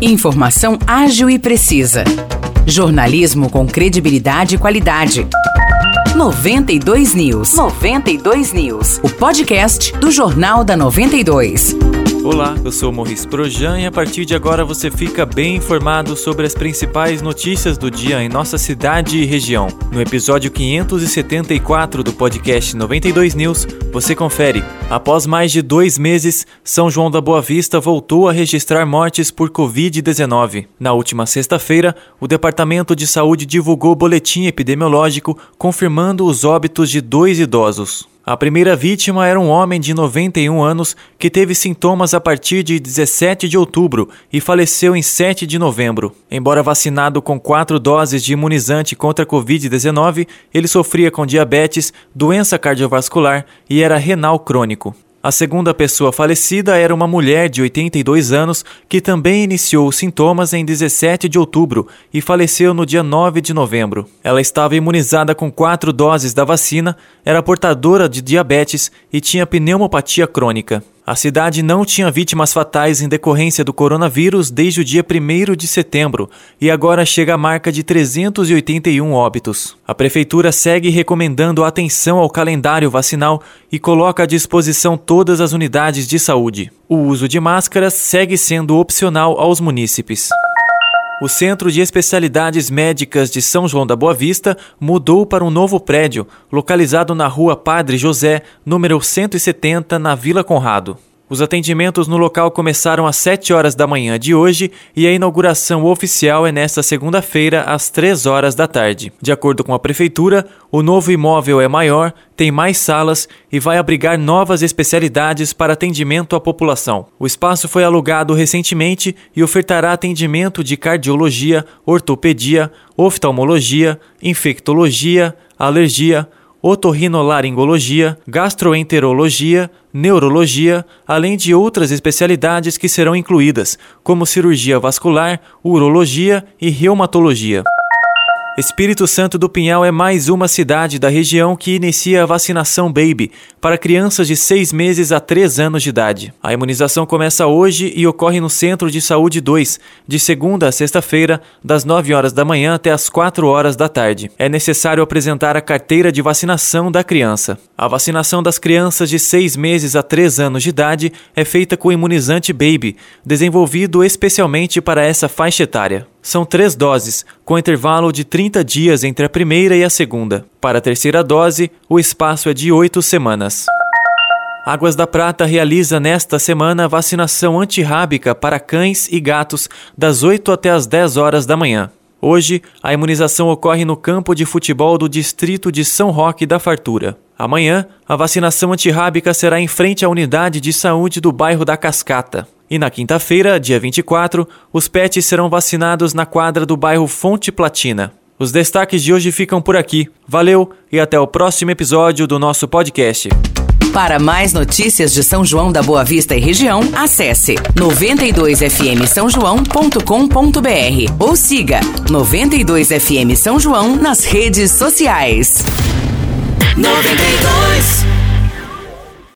Informação ágil e precisa. Jornalismo com credibilidade e qualidade. 92 News. 92 News. O podcast do Jornal da 92. Olá, eu sou Morris Projan e a partir de agora você fica bem informado sobre as principais notícias do dia em nossa cidade e região. No episódio 574 do podcast 92 News, você confere. Após mais de dois meses, São João da Boa Vista voltou a registrar mortes por Covid-19. Na última sexta-feira, o Departamento de Saúde divulgou boletim epidemiológico confirmando os óbitos de dois idosos. A primeira vítima era um homem de 91 anos que teve sintomas a partir de 17 de outubro e faleceu em 7 de novembro. Embora vacinado com quatro doses de imunizante contra a Covid-19, ele sofria com diabetes, doença cardiovascular e era renal crônico. A segunda pessoa falecida era uma mulher de 82 anos que também iniciou sintomas em 17 de outubro e faleceu no dia 9 de novembro. Ela estava imunizada com quatro doses da vacina, era portadora de diabetes e tinha pneumopatia crônica. A cidade não tinha vítimas fatais em decorrência do coronavírus desde o dia 1 de setembro e agora chega à marca de 381 óbitos. A prefeitura segue recomendando atenção ao calendário vacinal e coloca à disposição todas as unidades de saúde. O uso de máscaras segue sendo opcional aos munícipes. O Centro de Especialidades Médicas de São João da Boa Vista mudou para um novo prédio, localizado na rua Padre José, número 170, na Vila Conrado. Os atendimentos no local começaram às 7 horas da manhã de hoje e a inauguração oficial é nesta segunda-feira, às 3 horas da tarde. De acordo com a Prefeitura, o novo imóvel é maior, tem mais salas e vai abrigar novas especialidades para atendimento à população. O espaço foi alugado recentemente e ofertará atendimento de cardiologia, ortopedia, oftalmologia, infectologia, alergia, otorrinolaringologia, gastroenterologia, neurologia, além de outras especialidades que serão incluídas, como cirurgia vascular, urologia e reumatologia. Espírito Santo do Pinhal é mais uma cidade da região que inicia a vacinação Baby para crianças de 6 meses a 3 anos de idade. A imunização começa hoje e ocorre no Centro de Saúde 2, de segunda a sexta-feira, das 9 horas da manhã até as 4 horas da tarde. É necessário apresentar a carteira de vacinação da criança. A vacinação das crianças de 6 meses a 3 anos de idade é feita com o imunizante Baby, desenvolvido especialmente para essa faixa etária. São três doses, com intervalo de 30 dias entre a primeira e a segunda. Para a terceira dose, o espaço é de oito semanas. Águas da Prata realiza nesta semana vacinação antirrábica para cães e gatos das 8 até as 10 horas da manhã. Hoje, a imunização ocorre no campo de futebol do distrito de São Roque da Fartura. Amanhã, a vacinação antirrábica será em frente à unidade de saúde do bairro da Cascata. E na quinta-feira, dia 24, os pets serão vacinados na quadra do bairro Fonte Platina. Os destaques de hoje ficam por aqui. Valeu e até o próximo episódio do nosso podcast. Para mais notícias de São João da Boa Vista e região, acesse 92fm São João.com.br ou siga 92fm São João nas redes sociais. 92